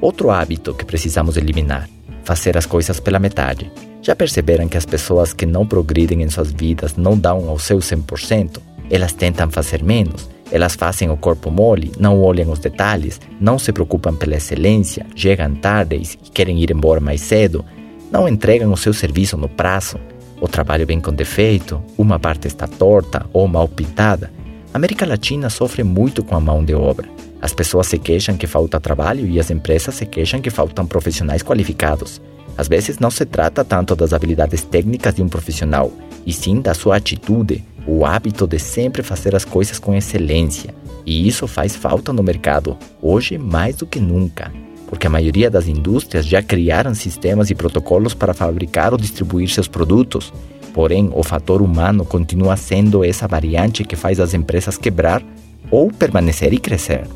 Outro hábito que precisamos eliminar: fazer as coisas pela metade. Já perceberam que as pessoas que não progridem em suas vidas não dão ao seu 100%? Elas tentam fazer menos, elas fazem o corpo mole, não olham os detalhes, não se preocupam pela excelência, chegam tarde e querem ir embora mais cedo, não entregam o seu serviço no prazo, o trabalho vem com defeito, uma parte está torta ou mal pintada. América Latina sofre muito com a mão de obra. As pessoas se queixam que falta trabalho e as empresas se queixam que faltam profissionais qualificados. Às vezes não se trata tanto das habilidades técnicas de um profissional, e sim da sua atitude, o hábito de sempre fazer as coisas com excelência. E isso faz falta no mercado, hoje mais do que nunca, porque a maioria das indústrias já criaram sistemas e protocolos para fabricar ou distribuir seus produtos. Porém, o fator humano continua sendo essa variante que faz as empresas quebrar ou permanecer e crescer.